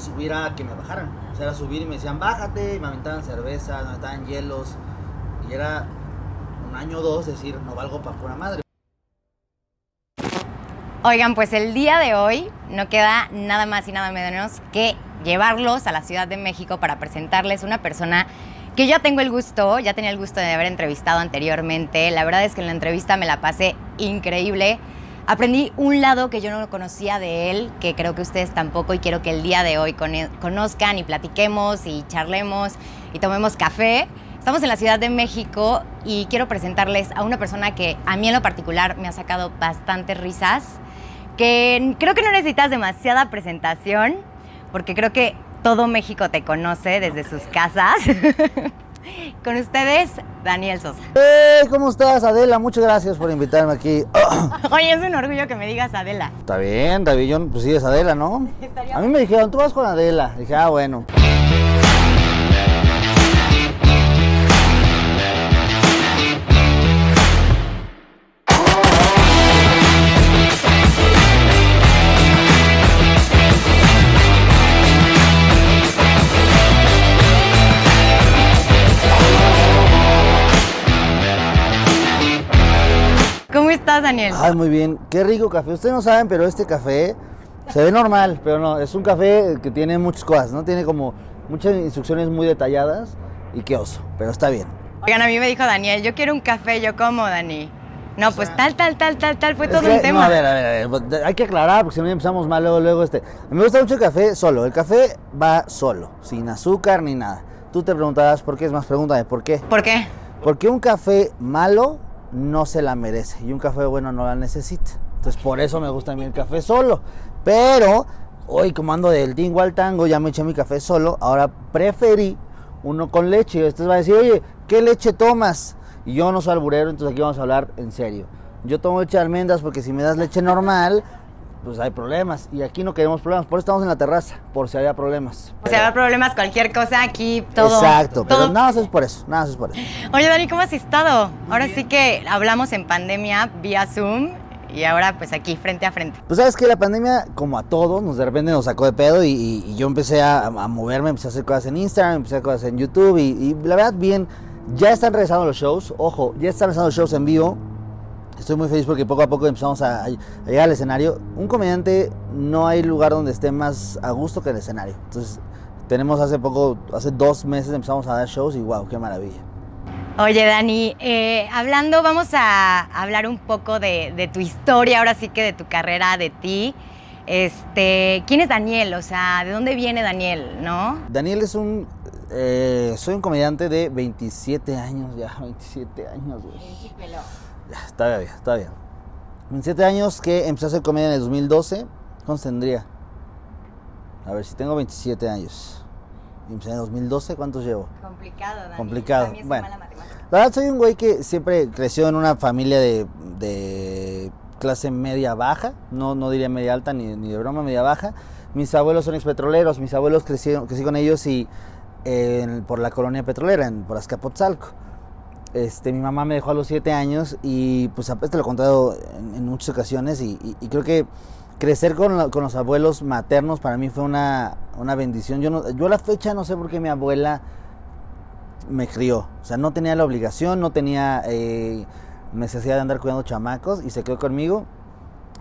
subir a que me bajaran. O sea, subir y me decían, bájate, y me aventaban cerveza, me aventaban hielos. Y era un año o dos decir, no valgo para pura madre. Oigan, pues el día de hoy no queda nada más y nada menos que llevarlos a la Ciudad de México para presentarles una persona que ya tengo el gusto, ya tenía el gusto de haber entrevistado anteriormente. La verdad es que en la entrevista me la pasé increíble. Aprendí un lado que yo no conocía de él, que creo que ustedes tampoco, y quiero que el día de hoy conozcan y platiquemos y charlemos y tomemos café. Estamos en la Ciudad de México y quiero presentarles a una persona que a mí en lo particular me ha sacado bastantes risas que creo que no necesitas demasiada presentación, porque creo que todo México te conoce desde sus casas. Con ustedes, Daniel Sosa. ¡Hey! ¿Cómo estás, Adela? Muchas gracias por invitarme aquí. Oye, es un orgullo que me digas Adela. Está bien, David, pues sí es Adela, ¿no? A mí me dijeron, tú vas con Adela. Dije, ah, bueno. Daniel? Ay, muy bien. Qué rico café. Ustedes no saben, pero este café se ve normal, pero no. Es un café que tiene muchas cosas, ¿no? Tiene como muchas instrucciones muy detalladas y qué oso, pero está bien. Oigan, a mí me dijo Daniel, yo quiero un café, yo como, Dani. No, pues tal, tal, tal, tal, tal, fue todo un tema. a ver, a ver, a ver, hay que aclarar porque si no empezamos mal luego, luego este. Me gusta mucho el café solo. El café va solo, sin azúcar ni nada. Tú te preguntarás por qué, es más, pregúntame, ¿por qué? ¿Por qué? Porque un café malo no se la merece y un café bueno no la necesita. Entonces por eso me gusta a mí el café solo. Pero hoy como ando del tingo al tango, ya me eché mi café solo, ahora preferí uno con leche. Y ustedes van a decir, oye, ¿qué leche tomas? Y yo no soy alburero, entonces aquí vamos a hablar en serio. Yo tomo leche de almendras porque si me das leche normal, pues hay problemas. Y aquí no queremos problemas. Por eso estamos en la terraza, por si había problemas. Si había problemas, cualquier cosa, aquí todo. Exacto, pero nada más es por eso, nada más es por eso. Oye, Dani, ¿cómo has estado? Ahora sí que hablamos en pandemia vía Zoom. Y ahora pues aquí frente a frente. Pues sabes que la pandemia, como a todos, nos de repente nos sacó de pedo y, yo empecé a, moverme, empecé a hacer cosas en Instagram, empecé a hacer cosas en YouTube y, y la verdad bien, ya están regresando los shows, ojo, ya están regresando los shows en vivo, Estoy muy feliz porque poco a poco empezamos a, llegar al escenario. Un comediante no hay lugar donde esté más a gusto que el escenario. Entonces, tenemos hace poco, hace dos meses empezamos a dar shows y wow, qué maravilla. Oye, Dani, eh, hablando, vamos a hablar un poco de, tu historia, ahora sí que de tu carrera, de ti. Este, ¿quién es Daniel? O sea, ¿de dónde viene Daniel, no? Daniel es un, eh, soy un comediante de 27 años ya, 27 años, güey. Está bien, está bien. 27 años que empecé a hacer comedia en el 2012. ¿Cuántos tendría? A ver, si tengo 27 años. Empecé en el 2012, ¿cuántos llevo? Complicado, Dani. Complicado. bueno, la verdad soy un güey que siempre creció en una familia de, clase media baja. No, no diría media alta ni, ni de broma, media baja. Mis abuelos son expetroleros. Mis abuelos crecieron, crecí con ellos y por la colonia petrolera, en, por Azcapotzalco. Este, mi mamá me dejó a los 7 años y pues te lo he contado en, muchas ocasiones y, creo que crecer con, los abuelos maternos para mí fue una, bendición. Yo, yo a la fecha no sé por qué mi abuela me crió. O sea, no tenía la obligación, no tenía eh, necesidad de andar cuidando chamacos y se quedó conmigo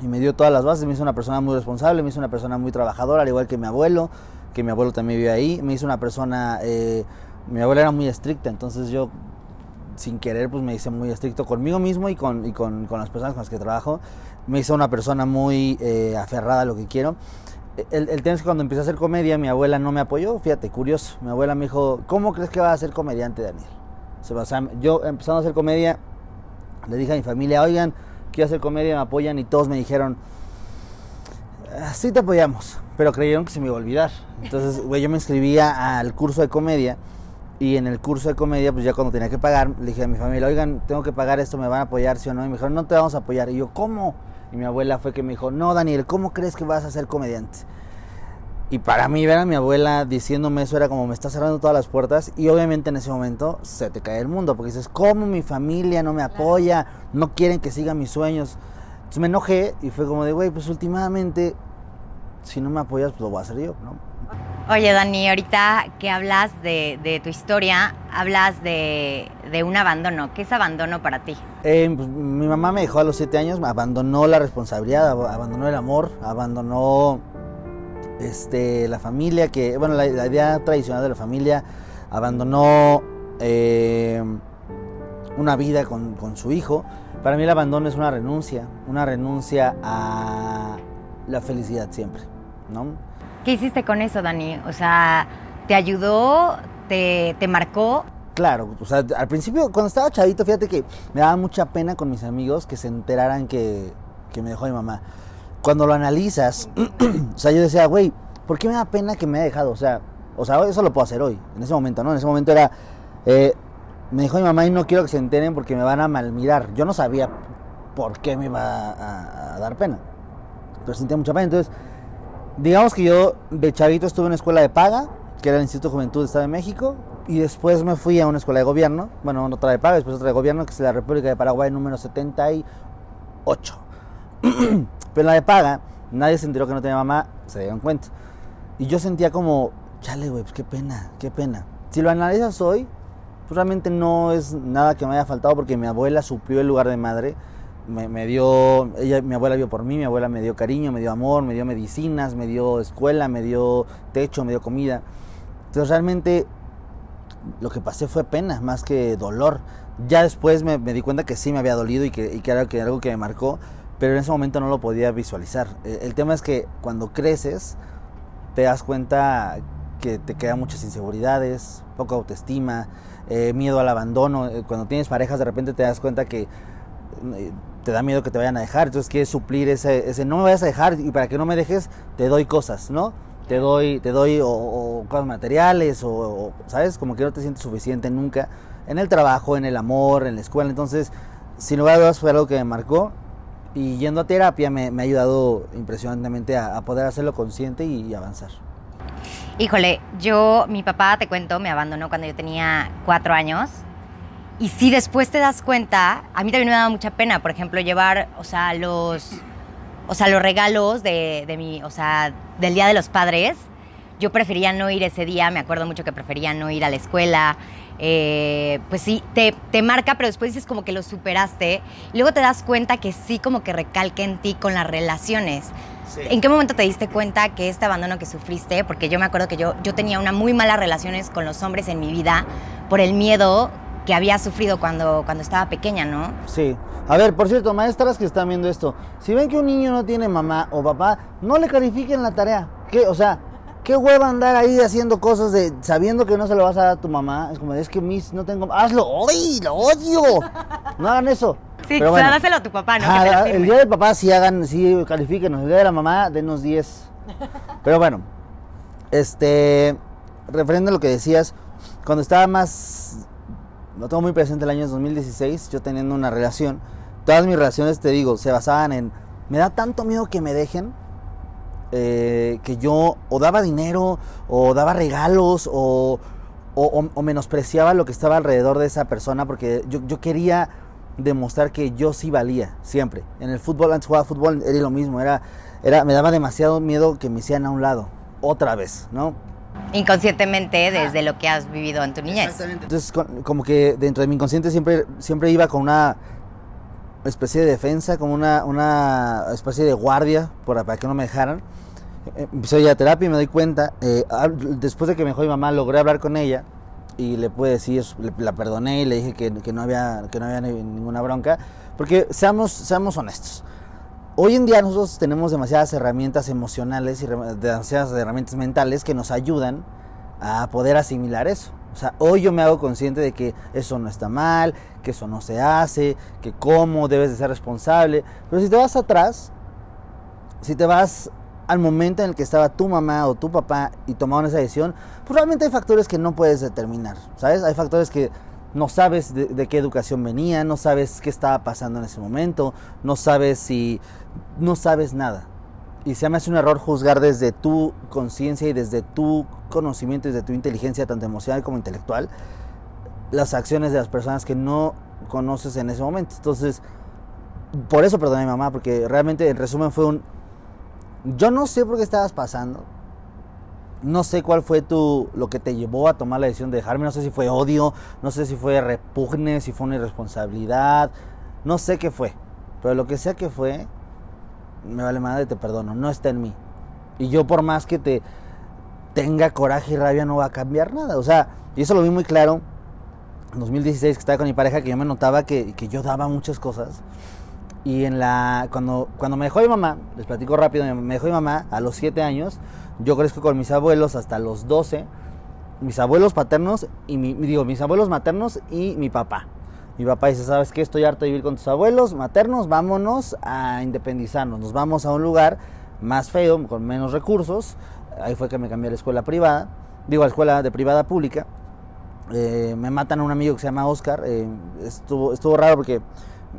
y me dio todas las bases. Me hizo una persona muy responsable, me hizo una persona muy trabajadora, al igual que mi abuelo, que mi abuelo también vive ahí. Me hizo una persona... Eh, mi abuela era muy estricta, entonces yo sin querer, pues me hice muy estricto conmigo mismo y con, y con, con las personas con las que trabajo. Me hice una persona muy eh, aferrada a lo que quiero. El, el, tema es que cuando empecé a hacer comedia, mi abuela no me apoyó. Fíjate, curioso. Mi abuela me dijo, ¿cómo crees que vas a ser comediante, Daniel? O sea, yo empezando a hacer comedia, le dije a mi familia, oigan, quiero hacer comedia, me apoyan y todos me dijeron, sí te apoyamos, pero creyeron que se me iba a olvidar. Entonces, güey, yo me inscribía al curso de comedia y en el curso de comedia, pues ya cuando tenía que pagar, le dije a mi familia, oigan, tengo que pagar esto, ¿me van a apoyar, sí o no? Y me dijeron, no te vamos a apoyar. Y yo, ¿cómo? Y mi abuela fue que me dijo, no, Daniel, ¿cómo crees que vas a ser comediante? Y para mí, ver a mi abuela diciéndome eso era como me está cerrando todas las puertas. Y obviamente en ese momento se te cae el mundo, porque dices, ¿cómo mi familia no me apoya? No quieren que siga mis sueños. Entonces me enojé y fue como de, güey, pues últimamente, si no me apoyas, pues lo voy a hacer yo, ¿no? Oye, Dani, ahorita que hablas de, tu historia, hablas de, un abandono. ¿Qué es abandono para ti? Eh, pues, mi mamá me dejó a los siete años, abandonó la responsabilidad, abandonó el amor, abandonó este, la familia, que, bueno, la, idea tradicional de la familia, abandonó eh, una vida con, con su hijo. Para mí el abandono es una renuncia, una renuncia a la felicidad siempre, ¿no? ¿Qué hiciste con eso, Dani? O sea, ¿te ayudó? ¿Te, marcó? Claro, o sea, al principio, cuando estaba chavito, fíjate que me daba mucha pena con mis amigos que se enteraran que, me dejó mi mamá. Cuando lo analizas, o sea, yo decía, güey, ¿por qué me da pena que me haya dejado? O sea, o sea, eso lo puedo hacer hoy, en ese momento, ¿no? En ese momento era, eh, me dejó mi mamá y no quiero que se enteren porque me van a malmirar. Yo no sabía por qué me iba a, a dar pena, pero sentía mucha pena. Entonces, Digamos que yo de chavito estuve en una escuela de paga, que era el Instituto de Juventud del Estado de México, y después me fui a una escuela de gobierno, bueno, otra de paga, después otra de gobierno, que es la República de Paraguay número 78. Pero en la de paga, nadie se enteró que no tenía mamá, se dieron cuenta. Y yo sentía como, chale, güey, pues qué pena, qué pena. Si lo analizas hoy, pues realmente no es nada que me haya faltado porque mi abuela suplió el lugar de madre me, dio, ella, mi abuela vio por mí, mi abuela me dio cariño, me dio amor, me dio medicinas, me dio escuela, me dio techo, me dio comida. Entonces realmente lo que pasé fue pena más que dolor. Ya después me, di cuenta que sí me había dolido y que, era que, algo que me marcó, pero en ese momento no lo podía visualizar. El, tema es que cuando creces te das cuenta que te quedan muchas inseguridades, poca autoestima, eh, miedo al abandono. Eh, cuando tienes parejas de repente te das cuenta que eh, te da miedo que te vayan a dejar, entonces quieres suplir ese, ese no me vayas a dejar y para que no me dejes te doy cosas, ¿no? Te doy, te doy o, cosas materiales o, ¿sabes? Como que no te sientes suficiente nunca en el trabajo, en el amor, en la escuela, entonces sin lugar a dudas fue algo que me marcó y yendo a terapia me, ha ayudado impresionantemente a, poder hacerlo consciente y avanzar. Híjole, yo, mi papá, te cuento, me abandonó cuando yo tenía cuatro años y si después te das cuenta, a mí también me daba mucha pena, por ejemplo, llevar, o sea, los, o sea, los regalos de, de mi, o sea, del Día de los Padres. Yo prefería no ir ese día, me acuerdo mucho que prefería no ir a la escuela. Eh, pues sí, te, te, marca, pero después dices como que lo superaste. Y luego te das cuenta que sí como que recalca en ti con las relaciones. ¿En qué momento te diste cuenta que este abandono que sufriste, porque yo me acuerdo que yo, yo tenía una muy malas relaciones con los hombres en mi vida por el miedo que había sufrido cuando, cuando estaba pequeña, ¿no? Sí. A ver, por cierto, maestras que están viendo esto, si ven que un niño no tiene mamá o papá, no le califiquen la tarea. ¿Qué? O sea, qué hueva andar ahí haciendo cosas de sabiendo que no se lo vas a dar a tu mamá. Es como, es que mis no tengo. ¡Hazlo! ¡Ay! ¡Lo odio! No hagan eso. Sí, Pero bueno, dáselo a tu papá, ¿no? el día del papá sí hagan, sí califíquenos. El día de la mamá, denos 10. Pero bueno, este. Referente a lo que decías, cuando estaba más lo tengo muy presente el año 2016, yo teniendo una relación. Todas mis relaciones, te digo, se basaban en, me da tanto miedo que me dejen, eh, que yo o daba dinero, o daba regalos, o, menospreciaba lo que estaba alrededor de esa persona, porque yo, yo, quería demostrar que yo sí valía, siempre. En el fútbol, antes jugaba fútbol, era lo mismo, era, era, me daba demasiado miedo que me hicieran a un lado, otra vez, ¿no? Inconscientemente desde lo que has vivido en tu niñez. Exactamente. Entonces, como que dentro de mi inconsciente siempre, siempre iba con una especie de defensa, como una, una especie de guardia para que no me dejaran. Eh, empecé a ir a terapia y me doy cuenta, eh, después de que me dejó mi mamá, logré hablar con ella y le pude decir, la perdoné y le dije que, que, no, había, que no había ninguna bronca, porque seamos, seamos honestos, Hoy en día nosotros tenemos demasiadas herramientas emocionales y demasiadas herramientas mentales que nos ayudan a poder asimilar eso. O sea, hoy yo me hago consciente de que eso no está mal, que eso no se hace, que cómo debes de ser responsable. Pero si te vas atrás, si te vas al momento en el que estaba tu mamá o tu papá y tomaron esa decisión, pues realmente hay factores que no puedes determinar, ¿sabes? Hay factores que no sabes de, qué educación venía, no sabes qué estaba pasando en ese momento, no sabes si, no sabes nada. Y se me hace un error juzgar desde tu conciencia y desde tu conocimiento y desde tu inteligencia, tanto emocional como intelectual, las acciones de las personas que no conoces en ese momento. Entonces, por eso perdoné a mi mamá, porque realmente en resumen fue un, yo no sé por qué estabas pasando, no sé cuál fue tu, lo que te llevó a tomar la decisión de dejarme, no sé si fue odio, no sé si fue repugne, si fue una irresponsabilidad, no sé qué fue, pero lo que sea que fue, me vale madre, te perdono, no está en mí. Y yo por más que te tenga coraje y rabia no va a cambiar nada, o sea, y eso lo vi muy claro en 2016 que estaba con mi pareja, que yo me notaba que, que yo daba muchas cosas. Y en la, cuando, cuando me dejó mi mamá, les platico rápido, me dejó mi mamá a los 7 años, yo crezco con mis abuelos hasta los 12, mis abuelos paternos y mi, digo, mis abuelos maternos y mi papá. Mi papá dice, ¿sabes qué? Estoy harto de vivir con tus abuelos maternos, vámonos a independizarnos, nos vamos a un lugar más feo, con menos recursos. Ahí fue que me cambié a la escuela privada, digo, a la escuela de privada pública. Eh, me matan a un amigo que se llama Oscar. Eh, estuvo, estuvo raro porque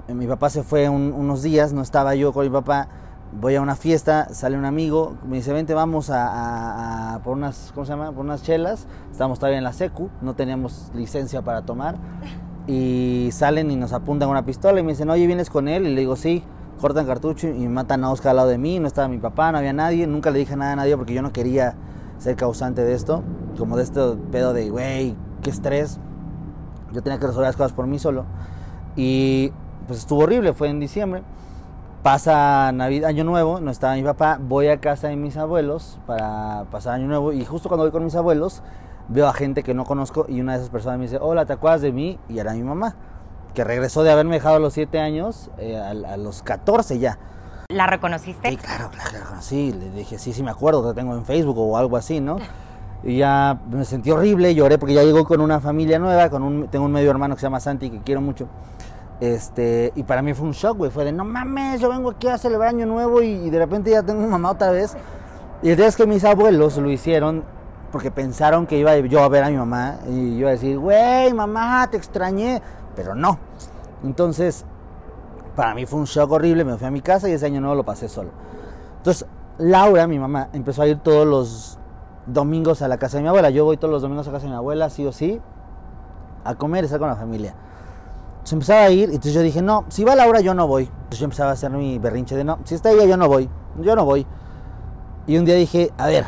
mi papá se fue unos días, no estaba yo con mi papá voy a una fiesta, sale un amigo, me dice, vente, vamos a, por unas, ¿cómo se llama? Por unas chelas. Estamos todavía en la secu, no teníamos licencia para tomar. Y salen y nos apuntan una pistola y me dicen, oye, ¿vienes con él? Y le digo, sí. Cortan cartucho y matan a Oscar al lado de mí. No estaba mi papá, no había nadie. Nunca le dije nada a nadie porque yo no quería ser causante de esto. Como de este pedo de, güey, qué estrés. Yo tenía que resolver las cosas por mí solo. Y pues estuvo horrible, fue en diciembre. Pasa Navidad, Año Nuevo, no estaba mi papá, voy a casa de mis abuelos para pasar Año Nuevo y justo cuando voy con mis abuelos veo a gente que no conozco y una de esas personas me dice, hola, ¿te acuerdas de mí? Y era mi mamá, que regresó de haberme dejado a los 7 años, eh, a, los 14 ya. ¿La reconociste? Sí, claro, la, reconocí. Le dije, sí, sí me acuerdo, te tengo en Facebook o algo así, ¿no? Y ya me sentí horrible, lloré porque ya llegó con una familia nueva, con un, tengo un medio hermano que se llama Santi, que quiero mucho. Este, y para mí fue un shock, güey. Fue de, no mames, yo vengo aquí a celebrar Año Nuevo y, de repente ya tengo mamá otra vez. Y el día es que mis abuelos lo hicieron porque pensaron que iba yo a ver a mi mamá y yo a decir, güey, mamá, te extrañé. Pero no. Entonces, para mí fue un shock horrible. Me fui a mi casa y ese año nuevo lo pasé solo. Entonces, Laura, mi mamá, empezó a ir todos los domingos a la casa de mi abuela. Yo voy todos los domingos a casa de mi abuela, sí o sí, a comer estar con la familia se empezaba a ir, y entonces yo dije, no, si va Laura yo no voy. Entonces yo empezaba a hacer mi berrinche de, no, si está ella yo no voy, yo no voy. Y un día dije, a ver,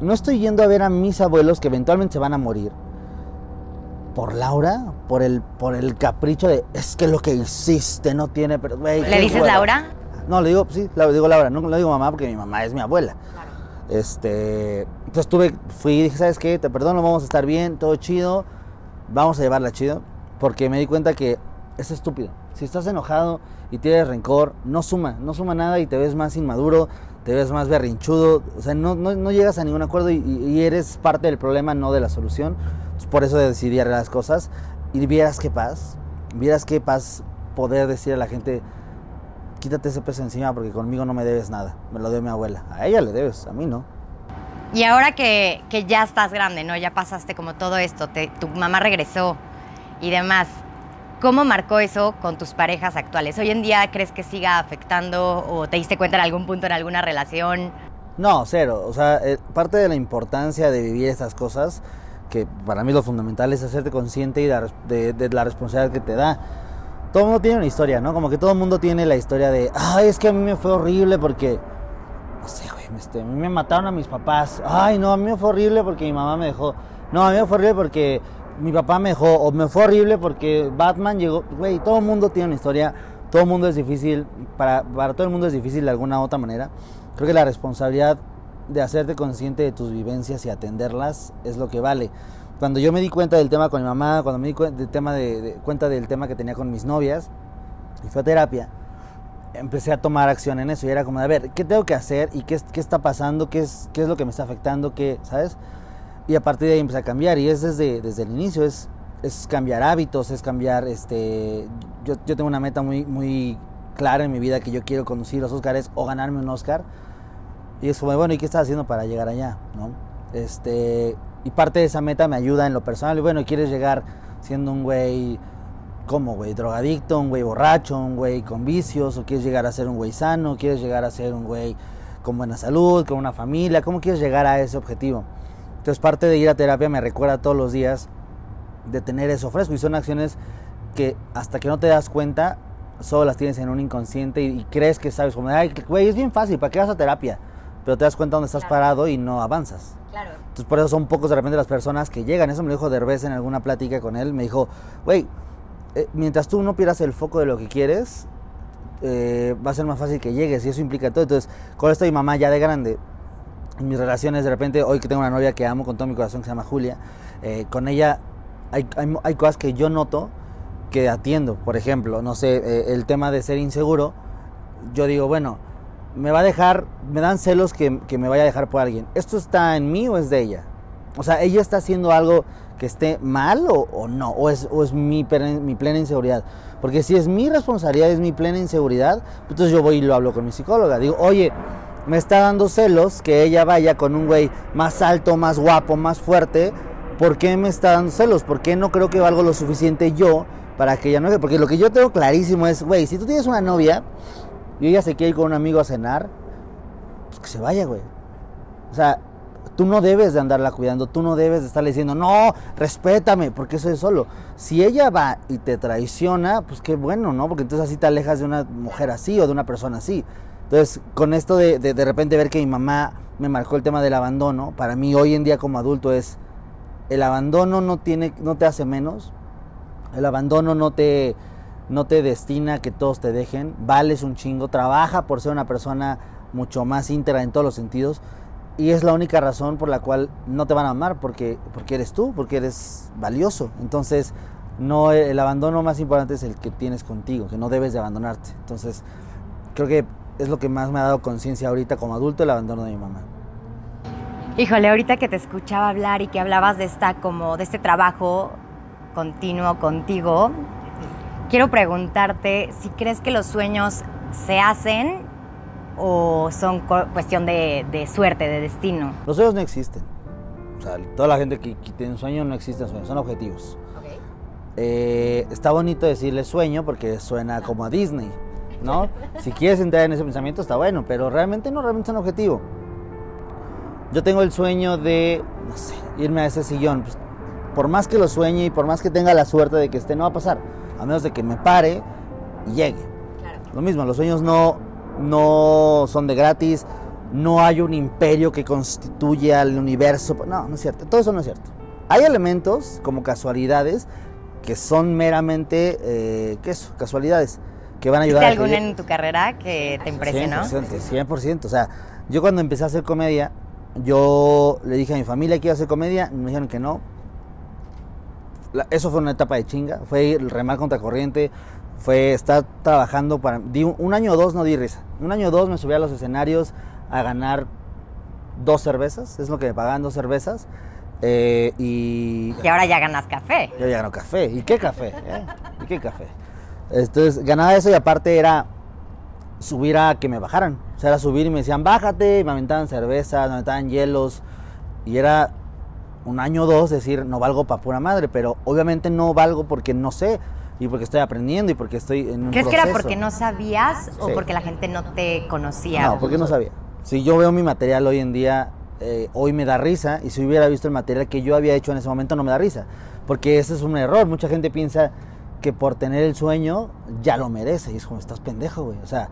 no estoy yendo a ver a mis abuelos que eventualmente se van a morir. Por Laura, por el, por el capricho de, es que lo que hiciste no tiene... Pero, ¿Le dices Laura? No, le digo, sí, le digo Laura, no le digo mamá porque mi mamá es mi abuela. Este, entonces tuve, fui y dije, ¿sabes qué? Te perdono, vamos a estar bien, todo chido, vamos a llevarla chido porque me di cuenta que es estúpido. Si estás enojado y tienes rencor, no suma, no suma nada y te ves más inmaduro, te ves más berrinchudo, o sea, no, no, llegas a ningún acuerdo y, eres parte del problema, no de la solución. por eso decidí arreglar las cosas y vieras qué paz, vieras qué paz poder decir a la gente, quítate ese peso encima porque conmigo no me debes nada, me lo debe mi abuela. A ella le debes, a mí no. Y ahora que, que ya estás grande, ¿no? Ya pasaste como todo esto, tu mamá regresó, y demás. ¿Cómo marcó eso con tus parejas actuales? ¿Hoy en día crees que siga afectando o te diste cuenta en algún punto en alguna relación? No, cero. O sea, eh, parte de la importancia de vivir estas cosas, que para mí lo fundamental es hacerte consciente y de, la responsabilidad que te da. Todo el mundo tiene una historia, ¿no? Como que todo el mundo tiene la historia de, ay, es que a mí me fue horrible porque, no sé, güey, este, a mí me mataron a mis papás. Ay, no, a mí me fue horrible porque mi mamá me dejó. No, a mí me fue horrible porque mi papá me dejó, o me fue horrible porque Batman llegó, güey, todo el mundo tiene una historia, todo el mundo es difícil, para, para todo el mundo es difícil de alguna u otra manera. Creo que la responsabilidad de hacerte consciente de tus vivencias y atenderlas es lo que vale. Cuando yo me di cuenta del tema con mi mamá, cuando me di cuenta del tema, de, cuenta del tema que tenía con mis novias, y fue a terapia, empecé a tomar acción en eso y era como, a ver, ¿qué tengo que hacer? ¿Y qué, qué está pasando? ¿Qué es, ¿Qué es lo que me está afectando? ¿Qué, ¿Sabes? Y a partir de ahí empecé a cambiar y es desde, desde el inicio, es, es cambiar hábitos, es cambiar, este, yo, yo, tengo una meta muy, muy clara en mi vida que yo quiero conducir los Oscars o ganarme un Oscar y es como, bueno, ¿y qué estás haciendo para llegar allá? ¿no? Este, y parte de esa meta me ayuda en lo personal y bueno, ¿quieres llegar siendo un güey como güey? Drogadicto, un güey borracho, un güey con vicios, o quieres llegar a ser un güey sano, quieres llegar a ser un güey con buena salud, con una familia, ¿cómo quieres llegar a ese objetivo? Entonces parte de ir a terapia me recuerda todos los días de tener eso fresco y son acciones que hasta que no te das cuenta solo las tienes en un inconsciente y, crees que sabes como, ay, güey, es bien fácil, ¿para qué vas a terapia? pero te das cuenta dónde estás parado y no avanzas. Claro. Entonces por eso son pocos de repente las personas que llegan. Eso me lo dijo Derbez en alguna plática con él. Me dijo, güey, eh, mientras tú no pierdas el foco de lo que quieres, eh, va a ser más fácil que llegues y eso implica todo. Entonces, con esto mi mamá ya de grande, en mis relaciones, de repente, hoy que tengo una novia que amo con todo mi corazón, que se llama Julia, eh, con ella hay, hay, hay, cosas que yo noto que atiendo. Por ejemplo, no sé, eh, el tema de ser inseguro, yo digo, bueno, me va a dejar, me dan celos que, que me vaya a dejar por alguien. ¿Esto está en mí o es de ella? O sea, ella está haciendo algo que esté mal o, o no, o es, o es mi, mi, plena inseguridad. Porque si es mi responsabilidad, es mi plena inseguridad, pues entonces yo voy y lo hablo con mi psicóloga. Digo, oye, me está dando celos que ella vaya con un güey más alto, más guapo, más fuerte. ¿Por qué me está dando celos? ¿Por qué no creo que valgo lo suficiente yo para que ella no... Porque lo que yo tengo clarísimo es, güey, si tú tienes una novia y ella se quiere ir con un amigo a cenar, pues que se vaya, güey. O sea, Tú no debes de andarla cuidando, tú no debes de estarle diciendo, no, respétame, porque eso es solo. Si ella va y te traiciona, pues qué bueno, ¿no? Porque entonces así te alejas de una mujer así o de una persona así. Entonces, con esto de de, repente ver que mi mamá me marcó el tema del abandono, para mí hoy en día como adulto es, el abandono no, tiene, no te hace menos, el abandono no te, no te destina a que todos te dejen, vales un chingo, trabaja por ser una persona mucho más íntegra en todos los sentidos y es la única razón por la cual no te van a amar, porque, porque eres tú, porque eres valioso. Entonces, no el abandono más importante es el que tienes contigo, que no debes de abandonarte. Entonces, creo que es lo que más me ha dado conciencia ahorita como adulto, el abandono de mi mamá. Híjole, ahorita que te escuchaba hablar y que hablabas de esta como de este trabajo continuo contigo, quiero preguntarte si crees que los sueños se hacen o son cuestión de, de, suerte, de destino? Los sueños no existen. O sea, toda la gente que, que tiene sueños no existen sueños, son objetivos. Okay. Eh, está bonito decirle sueño porque suena como a Disney, ¿no? si quieres entrar en ese pensamiento está bueno, pero realmente no, realmente es un objetivo. Yo tengo el sueño de, no sé, irme a ese sillón. Pues, por más que lo sueñe y por más que tenga la suerte de que esté, no va a pasar. A menos de que me pare y llegue. Claro. Lo mismo, los sueños no, no son de gratis, no hay un imperio que constituya el universo. No, no es cierto, todo eso no es cierto. Hay elementos como casualidades que son meramente, eh, ¿qué es? Casualidades que van a ayudar. ¿Viste alguna en tu carrera que te impresionó? 100%, 100%. O sea, yo cuando empecé a hacer comedia, yo le dije a mi familia que iba a hacer comedia, me dijeron que no. Eso fue una etapa de chinga, fue remar contra corriente, fue estar trabajando para... Di un, un, año o dos no di risa. Un año o dos me subí a los escenarios a ganar dos cervezas, es lo que me pagaban dos cervezas. Eh, y... Y ahora ya ganas café. Yo ya gano café. ¿Y qué café? ¿Eh? ¿Y qué café? Entonces ganaba eso y aparte era subir a que me bajaran. O sea, era subir y me decían, bájate, y me aventaban cervezas, me aventaban hielos. Y era un año o dos decir, no valgo para pura madre, pero obviamente no valgo porque no sé y porque estoy aprendiendo y porque estoy en un ¿Crees proceso. que era porque no sabías o sí. porque la gente no te conocía? No, porque no sabía. Si yo veo mi material hoy en día, eh, hoy me da risa y si hubiera visto el material que yo había hecho en ese momento no me da risa. Porque ese es un error. Mucha gente piensa que por tener el sueño ya lo merece. Y es como, estás pendejo, güey. O sea,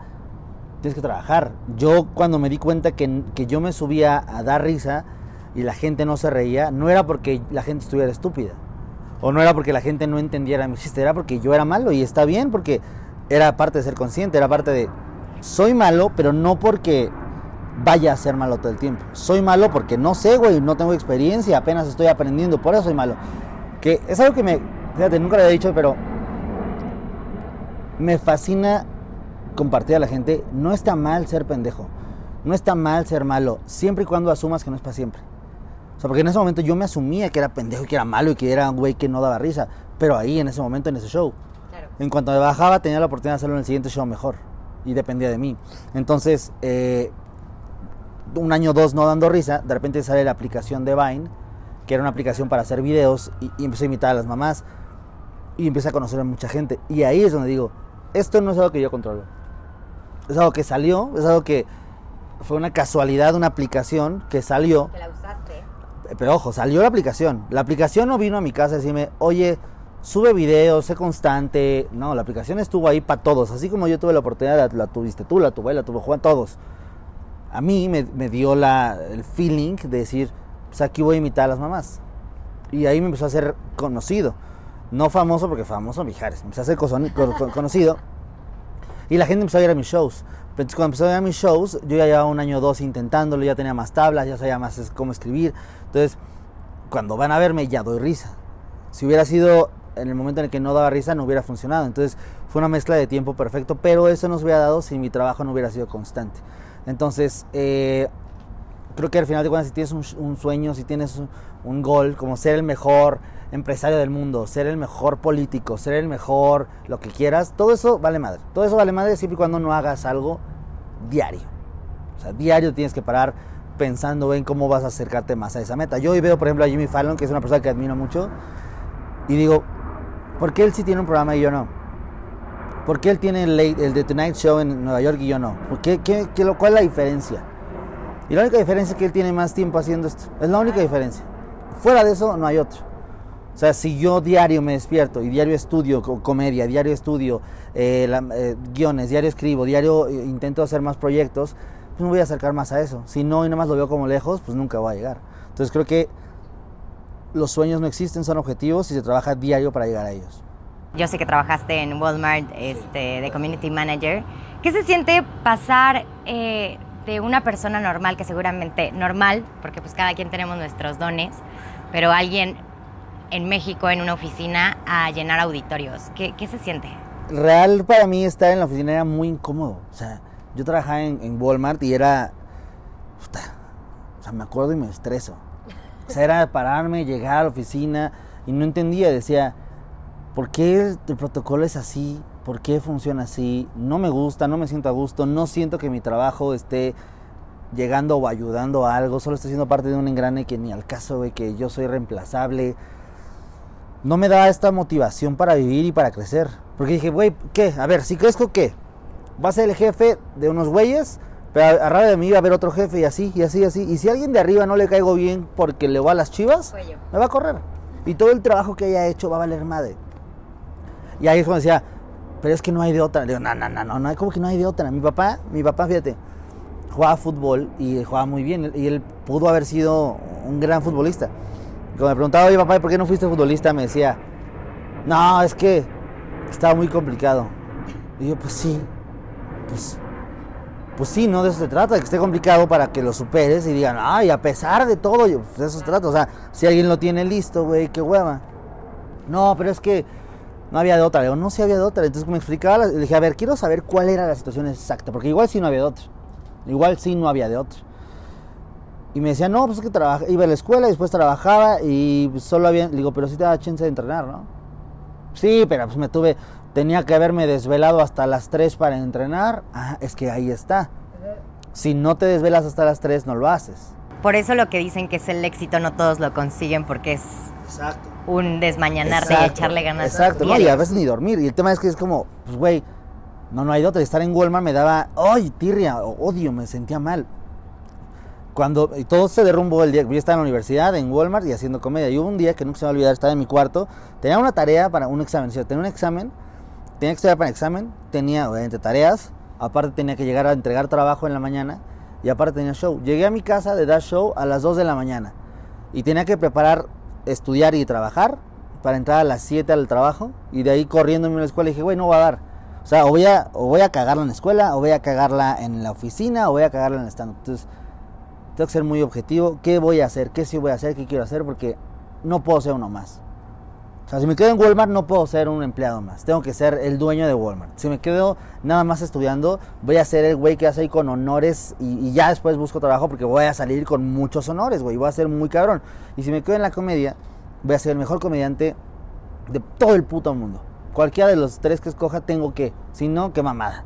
tienes que trabajar. Yo cuando me di cuenta que, que yo me subía a dar risa y la gente no se reía, no era porque la gente estuviera estúpida o no era porque la gente no entendiera mi chiste, era porque yo era malo y está bien porque era parte de ser consciente, era parte de soy malo, pero no porque vaya a ser malo todo el tiempo. Soy malo porque no sé, güey, no tengo experiencia, apenas estoy aprendiendo, por eso soy malo. Que es algo que me, fíjate, nunca lo había dicho, pero me fascina compartir a la gente, no está mal ser pendejo, no está mal ser malo, siempre y cuando asumas que no es para siempre. O sea, porque en ese momento yo me asumía que era pendejo y que era malo y que era un güey que no daba risa. Pero ahí, en ese momento, en ese show. Claro. En cuanto me bajaba, tenía la oportunidad de hacerlo en el siguiente show mejor. Y dependía de mí. Entonces, eh, un año o dos no dando risa, de repente sale la aplicación de Vine, que era una aplicación para hacer videos, y, y empecé a imitar a las mamás. Y empecé a conocer a mucha gente. Y ahí es donde digo, esto no es algo que yo controlo. Es algo que salió, es algo que fue una casualidad, una aplicación que salió. Que la usaste pero ojo, salió la aplicación. La aplicación no vino a mi casa a decirme, oye, sube videos, sé constante. No, la aplicación estuvo ahí para todos. Así como yo tuve la oportunidad, la, la, tuviste tú, la tuve, la tuvo Juan, todos. a mí me, dio la, el feeling de decir, pues aquí voy a imitar a las mamás. Y ahí me empezó a ser conocido. No famoso, porque famoso Mijares. Me empezó a ser conocido. Y la gente empezó a ir a mis shows. Entonces, cuando empezó a ir a mis shows, yo ya llevaba un año o dos intentándolo, ya tenía más tablas, ya sabía más cómo escribir. Entonces, cuando van a verme, ya doy risa. Si hubiera sido en el momento en el que no daba risa, no hubiera funcionado. Entonces, fue una mezcla de tiempo perfecto, pero eso no se hubiera dado si mi trabajo no hubiera sido constante. Entonces, eh, creo que al final de cuentas, si tienes un, sueño, si tienes un, gol, como ser el mejor empresario del mundo, ser el mejor político, ser el mejor, lo que quieras, todo eso vale madre. Todo eso vale madre siempre y cuando no hagas algo diario. O sea, diario tienes que parar pensando en cómo vas a acercarte más a esa meta. Yo hoy veo, por ejemplo, a Jimmy Fallon, que es una persona que admiro mucho, y digo, ¿por qué él sí tiene un programa y yo no? ¿Por qué él tiene el, el The Tonight Show en Nueva York y yo no? ¿Por qué, qué, ¿Cuál es la diferencia? Y la única diferencia es que él tiene más tiempo haciendo esto. Es la única diferencia. Fuera de eso, no hay otro. O sea, si yo diario me despierto y diario estudio comedia, diario estudio eh, eh, guiones, diario escribo, diario eh, intento hacer más proyectos, pues me voy a acercar más a eso. Si no y nada más lo veo como lejos, pues nunca voy a llegar. Entonces creo que los sueños no existen, son objetivos y se trabaja diario para llegar a ellos. Yo sé que trabajaste en Walmart este, de Community Manager. ¿Qué se siente pasar eh, de una persona normal, que seguramente normal, porque pues cada quien tenemos nuestros dones, pero alguien en México en una oficina a llenar auditorios? ¿Qué, qué se siente? Real para mí estar en la oficina era muy incómodo. O sea, yo trabajaba en, Walmart y era... o sea, me acuerdo y me estreso. O sea, era pararme, llegar a la oficina y no entendía, decía ¿Por qué el protocolo es así? ¿Por qué funciona así? No me gusta, no me siento a gusto, no siento que mi trabajo esté llegando o ayudando a algo, solo estoy siendo parte de un engrane que ni al caso, ve que yo soy reemplazable. No me da esta motivación para vivir y para crecer. Porque dije, güey, ¿qué? A ver, si crezco, ¿qué? Va a ser el jefe de unos güeyes, pero a, de mí va a haber otro jefe y así, y así, y así. Y si a alguien de arriba no le caigo bien porque le va a las chivas, me va a correr. Y todo el trabajo que haya hecho va a valer madre. Y ahí es cuando decía, pero es que no hay de otra. Le digo, no, no, no, no, no, como que no hay de otra. Mi papá, mi papá, fíjate, jugaba fútbol y jugaba muy bien. Y él pudo haber sido un gran futbolista. Cuando me preguntaba, oye papá, ¿por qué no fuiste futbolista? Me decía, no, es que estaba muy complicado. Y yo, pues sí, pues, pues sí, no de eso se trata, de que esté complicado para que lo superes y digan, ay, a pesar de todo, pues de eso se trata. O sea, si alguien lo tiene listo, güey, qué hueva. No, pero es que no había de otra. Le digo, no, sí había de otra. Entonces me explicaba, le dije, a ver, quiero saber cuál era la situación exacta, porque igual sí no había de otra. Igual sí no había de otra. Y me decía, no, pues es que trabaja, iba a la escuela, y después trabajaba y solo había, le digo, pero sí te daba chance de entrenar, ¿no? Sí, pero pues me tuve, tenía que haberme desvelado hasta las 3 para entrenar. Ah, es que ahí está. Si no te desvelas hasta las 3, no lo haces. Por eso lo que dicen que es el éxito, no todos lo consiguen porque es Exacto un desmañanarte y echarle ganas. Exacto, no, y a veces ni dormir. Y el tema es que es como, pues güey, no, no hay de otra. Estar en Walmart me daba, ¡ay, tirria! Odio, me sentía mal. Cuando y todo se derrumbó el día yo estaba en la universidad, en Walmart y haciendo comedia. Y hubo un día que nunca se me va a olvidar, estaba en mi cuarto, tenía una tarea para un examen. Sea, tenía un examen, tenía que estudiar para el examen, tenía obviamente tareas, aparte tenía que llegar a entregar trabajo en la mañana y aparte tenía show. Llegué a mi casa de dar show a las 2 de la mañana y tenía que preparar estudiar y trabajar para entrar a las 7 al trabajo y de ahí corriendo en la escuela dije, güey, no va a dar. O sea, o voy a, o voy a cagarla en la escuela, o voy a cagarla en la oficina, o voy a cagarla en el stand. Entonces, tengo que ser muy objetivo. ¿Qué voy a hacer? ¿Qué sí voy a hacer? ¿Qué quiero hacer? Porque no puedo ser uno más. O sea, si me quedo en Walmart no puedo ser un empleado más. Tengo que ser el dueño de Walmart. Si me quedo nada más estudiando, voy a ser el güey que hace ahí con honores y, ya después busco trabajo porque voy a salir con muchos honores, güey. Voy a ser muy cabrón. Y si me quedo en la comedia, voy a ser el mejor comediante de todo el puto mundo. Cualquiera de los tres que escoja tengo que. Si no, qué mamada.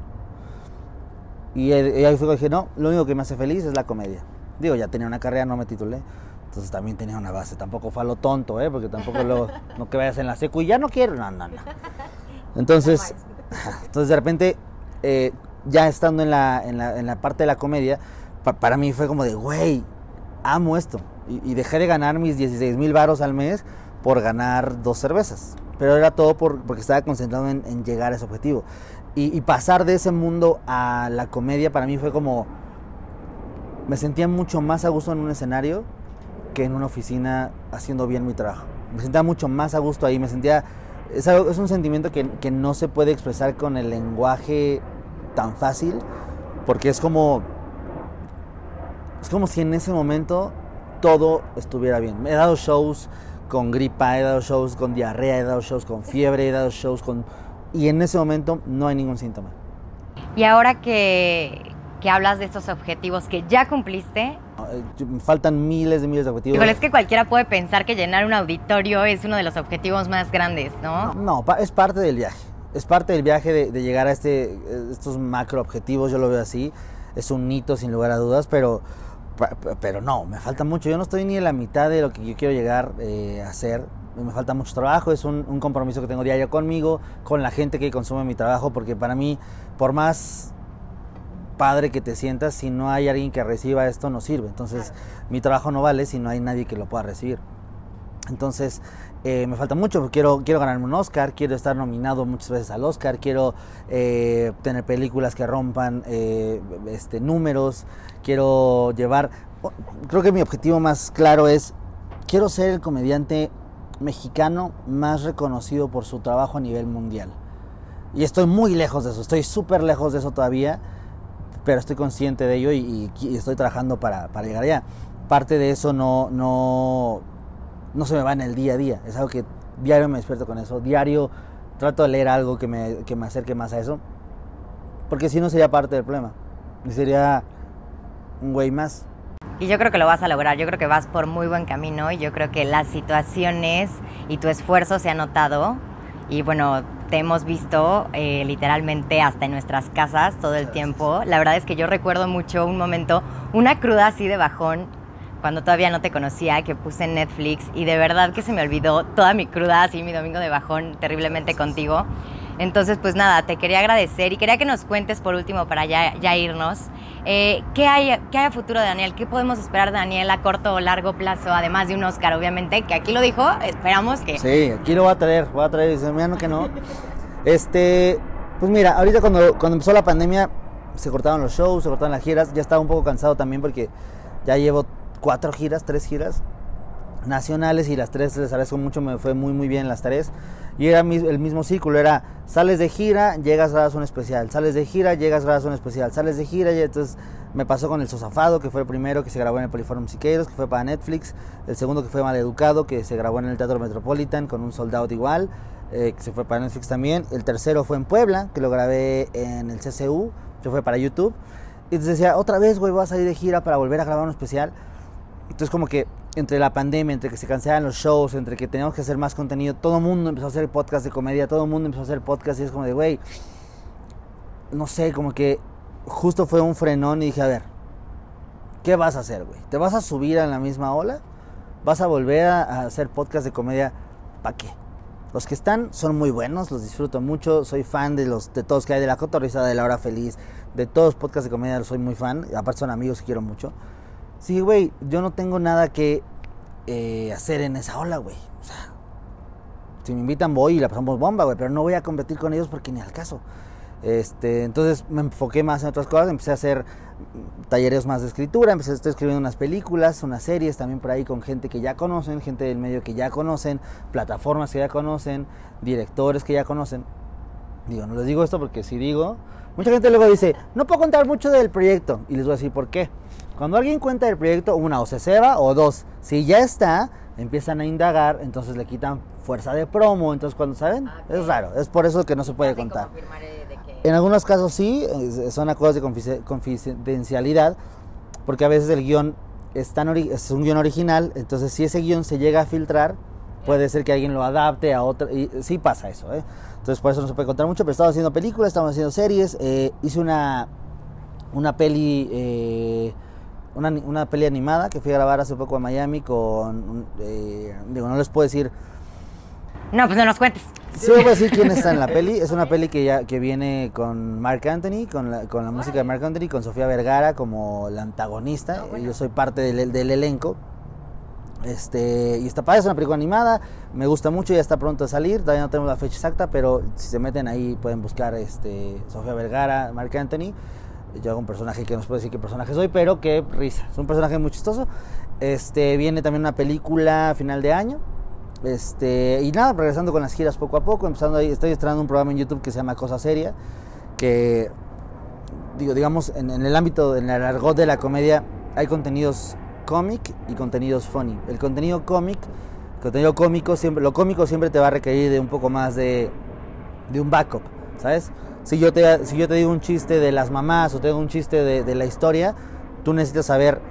Y, ahí fue que dije, no, lo único que me hace feliz es la comedia. Digo, ya tenía una carrera, no me titulé. Entonces también tenía una base. Tampoco fue a lo tonto, ¿eh? Porque tampoco lo, no que vayas en la secu y ya no quiero. No, no, no. Entonces, entonces de repente, eh, ya estando en la, en, la, en la, parte de la comedia, para mí fue como de, güey, amo esto. Y, dejé de ganar mis 16 mil varos al mes por ganar dos cervezas. Pero era todo por, porque estaba concentrado en, llegar a ese objetivo. Y, y pasar de ese mundo a la comedia para mí fue como me sentía mucho más a gusto en un escenario que en una oficina haciendo bien mi trabajo. Me sentía mucho más a gusto ahí, me sentía... Es, algo, es un sentimiento que, que no se puede expresar con el lenguaje tan fácil, porque es como... Es como si en ese momento todo estuviera bien. He dado shows con gripa, he dado shows con diarrea, he dado shows con fiebre, he dado shows con... Y en ese momento no hay ningún síntoma. Y ahora que, que hablas de estos objetivos que ya cumpliste. Faltan miles de miles de objetivos. Pero es que cualquiera puede pensar que llenar un auditorio es uno de los objetivos más grandes, ¿no? No, es parte del viaje. Es parte del viaje de, llegar a este, estos macro objetivos, yo lo veo así. Es un hito sin lugar a dudas, pero, pero no, me falta mucho. Yo no estoy ni en la mitad de lo que yo quiero llegar eh, a hacer. Me falta mucho trabajo, es un, un compromiso que tengo diario conmigo, con la gente que consume mi trabajo, porque para mí, por más padre que te sientas, si no hay alguien que reciba esto, no sirve. Entonces, mi trabajo no vale si no hay nadie que lo pueda recibir. Entonces, eh, me falta mucho. Quiero, quiero ganarme un Oscar, quiero estar nominado muchas veces al Oscar, quiero eh, tener películas que rompan eh, este, números, quiero llevar... Creo que mi objetivo más claro es, quiero ser el comediante mexicano más reconocido por su trabajo a nivel mundial. Y estoy muy lejos de eso, estoy súper lejos de eso todavía pero estoy consciente de ello y, estoy trabajando para, para, llegar allá. Parte de eso no, no, no se me va en el día a día, es algo que diario me despierto con eso, diario trato de leer algo que me, que me acerque más a eso, porque si no sería parte del problema, y sería un güey más. Y yo creo que lo vas a lograr, yo creo que vas por muy buen camino y yo creo que las situaciones y tu esfuerzo se ha notado y bueno, te hemos visto eh, literalmente hasta en nuestras casas todo el tiempo. La verdad es que yo recuerdo mucho un momento, una cruda así de bajón, cuando todavía no te conocía, que puse en Netflix y de verdad que se me olvidó toda mi cruda, así mi domingo de bajón terriblemente contigo. Entonces, pues nada, te quería agradecer y quería que nos cuentes por último para ya, irnos. Eh, ¿qué, hay, ¿Qué hay a futuro de Daniel? ¿Qué podemos esperar de Daniel a corto o largo plazo? Además de un Oscar, obviamente, que aquí lo dijo, esperamos que... Sí, aquí lo va a traer, va a traer, dice, mira, que no. Este, pues mira, ahorita cuando, cuando empezó la pandemia, se cortaron los shows, se cortaron las giras, ya estaba un poco cansado también porque ya llevo cuatro giras, tres giras nacionales y las tres les agradezco mucho, me fue muy muy bien las tres. Y era el mismo círculo, era sales de gira, llegas, grabas un especial, sales de gira, llegas, grabas un especial, sales de gira y entonces me pasó con El Sosafado, que fue el primero que se grabó en el Poliforum Siqueiros, que fue para Netflix, el segundo que fue Maleducado, que se grabó en el Teatro Metropolitan con un soldado igual, eh, que se fue para Netflix también, el tercero fue en Puebla, que lo grabé en el CCU, que fue para YouTube. Y entonces decía, otra vez, güey, voy a salir de gira para volver a grabar un especial. Entonces como que entre la pandemia, entre que se cancelaban los shows, entre que teníamos que hacer más contenido, todo el mundo empezó a hacer podcast de comedia, todo el mundo empezó a hacer podcast y es como de, güey, no sé, como que justo fue un frenón y dije, a ver, ¿qué vas a hacer, güey? ¿Te vas a subir en la misma ola? ¿Vas a volver a, hacer podcast de comedia? ¿Para qué? Los que están son muy buenos, los disfruto mucho, soy fan de los de todos que hay, de la cotorrizada, de la hora feliz, de todos los podcasts de comedia, soy muy fan, aparte son amigos que quiero mucho. Sí, güey, yo no tengo nada que eh, hacer en esa ola, güey. O sea, si me invitan voy y la pasamos bomba, güey, pero no voy a competir con ellos porque ni al caso. Este, entonces me enfoqué más en otras cosas, empecé a hacer talleres más de escritura, empecé a estar escribiendo unas películas, unas series también por ahí con gente que ya conocen, gente del medio que ya conocen, plataformas que ya conocen, directores que ya conocen. Digo, no les digo esto porque si digo, mucha gente luego dice, no puedo contar mucho del proyecto y les voy a decir por qué. Cuando alguien cuenta el proyecto, una, o se ceba, o dos, si ya está, empiezan a indagar, entonces le quitan fuerza de promo, entonces cuando saben, ah, es raro, es por eso que no se puede contar. Eh, en algunos casos sí, son acuerdos de confidencialidad, porque a veces el guion es, es un guion original, entonces si ese guion se llega a filtrar, puede ser que alguien lo adapte a otro, y sí pasa eso, ¿eh? entonces por eso no se puede contar mucho, pero estamos haciendo películas, estamos haciendo series, eh, hice una, una peli... Eh, una, una peli animada que fui a grabar hace poco en Miami con, eh, digo, no les puedo decir. No, pues no nos cuentes. Sí, voy a decir quién está en la peli. Es una peli que ya que viene con Mark Anthony, con la, con la música de Mark Anthony, con Sofía Vergara como la antagonista. Ah, Yo soy parte del, del elenco. Este, y está padre, es una película animada, me gusta mucho, ya está pronto a salir, todavía no tenemos la fecha exacta, pero si se meten ahí pueden buscar este, Sofía Vergara, Mark Anthony. Yo hago un personaje que no se puede decir qué personaje soy, pero que risa. Es un personaje muy chistoso. Este, viene también una película a final de año. Este, y nada, regresando con las giras poco a poco, empezando ahí, estoy estrenando un programa en YouTube que se llama Cosa Seria, que digo, digamos, en, el ámbito, en el argot de la comedia, hay contenidos cómic y contenidos funny. El contenido cómic, contenido cómico, siempre, lo cómico siempre te va a requerir de un poco más de, de un backup, ¿sabes? Si yo, te, si yo te digo un chiste de las mamás o te digo un chiste de, de la historia, tú necesitas saber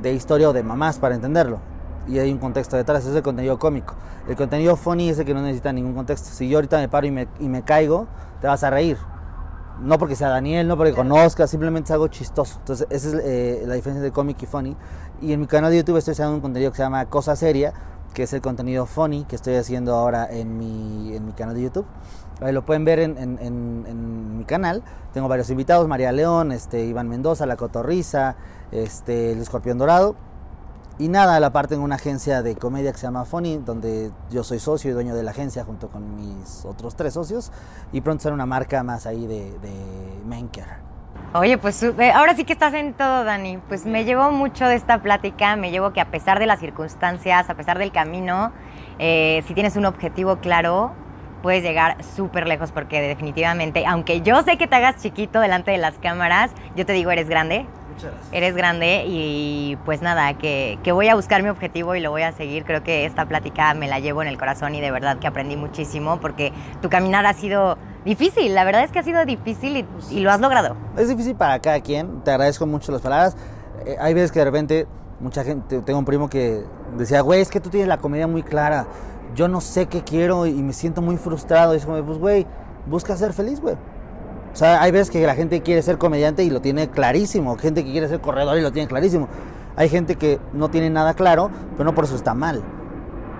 de historia o de mamás para entenderlo. Y hay un contexto detrás, es el contenido cómico. El contenido funny es el que no necesita ningún contexto. Si yo ahorita me paro y me, y me caigo, te vas a reír. No porque sea Daniel, no porque conozca, simplemente es algo chistoso. Entonces, esa es eh, la diferencia de cómic y funny. Y en mi canal de YouTube estoy haciendo un contenido que se llama Cosa Seria, que es el contenido funny que estoy haciendo ahora en mi, en mi canal de YouTube. Ahí lo pueden ver en, en, mi canal. Tengo varios invitados, María León, este, Iván Mendoza, La Cotorriza, este, El Escorpión Dorado. Y nada, la parte en una agencia de comedia que se llama Funny, donde yo soy socio y dueño de la agencia junto con mis otros tres socios. Y pronto será una marca más ahí de, de Menker. Oye, pues eh, ahora sí que estás en todo, Dani. Pues me llevó mucho de esta plática, me llevo que a pesar de las circunstancias, a pesar del camino, eh, si tienes un objetivo claro, puedes llegar súper lejos porque definitivamente, aunque yo sé que te hagas chiquito delante de las cámaras, yo te digo, eres grande, Eres grande y pues nada, que, voy a buscar mi objetivo y lo voy a seguir. Creo que esta plática me la llevo en el corazón y de verdad que aprendí muchísimo porque tu caminar ha sido difícil. La verdad es que ha sido difícil y, lo has logrado. Es difícil para cada quien. Te agradezco mucho las palabras. Eh, hay veces que de repente mucha gente, tengo un primo que decía, güey, es que tú tienes la comedia muy clara. Yo no sé qué quiero y me siento muy frustrado. Y es como, pues, güey, busca ser feliz, güey. O sea, hay veces que la gente quiere ser comediante y lo tiene clarísimo, gente que quiere ser corredor y lo tiene clarísimo. Hay gente que no tiene nada claro, pero no por eso está mal.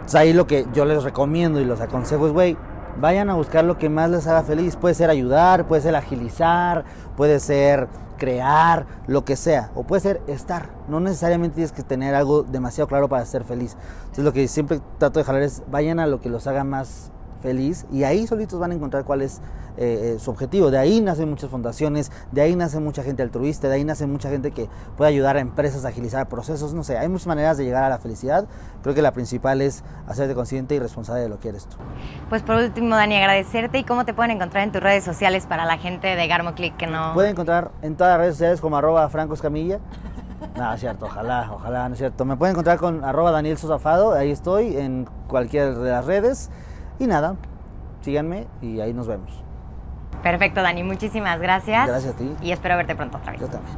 O sea, ahí lo que yo les recomiendo y los aconsejo es, güey, vayan a buscar lo que más les haga feliz. Puede ser ayudar, puede ser agilizar, puede ser crear, lo que sea. O puede ser estar. No necesariamente tienes que tener algo demasiado claro para ser feliz. Entonces lo que siempre trato de jalar es, vayan a lo que los haga más feliz y ahí solitos van a encontrar cuál es eh, eh, su objetivo. De ahí nacen muchas fundaciones, de ahí nace mucha gente altruista, de ahí nace mucha gente que puede ayudar a empresas a agilizar procesos, no sé, hay muchas maneras de llegar a la felicidad. Creo que la principal es hacerte consciente y responsable de lo que eres tú. Pues por último, Dani, agradecerte y cómo te pueden encontrar en tus redes sociales para la gente de Garmo Click que no... Pueden encontrar en todas las redes sociales como arroba francoscamilla. No, es cierto, ojalá, ojalá, no es cierto. Me pueden encontrar con arroba Daniel Sosafado, ahí estoy, en cualquier de las redes. Y nada, síganme y ahí nos vemos. Perfecto, Dani, muchísimas gracias. Gracias a ti. Y espero verte pronto otra vez. Yo también.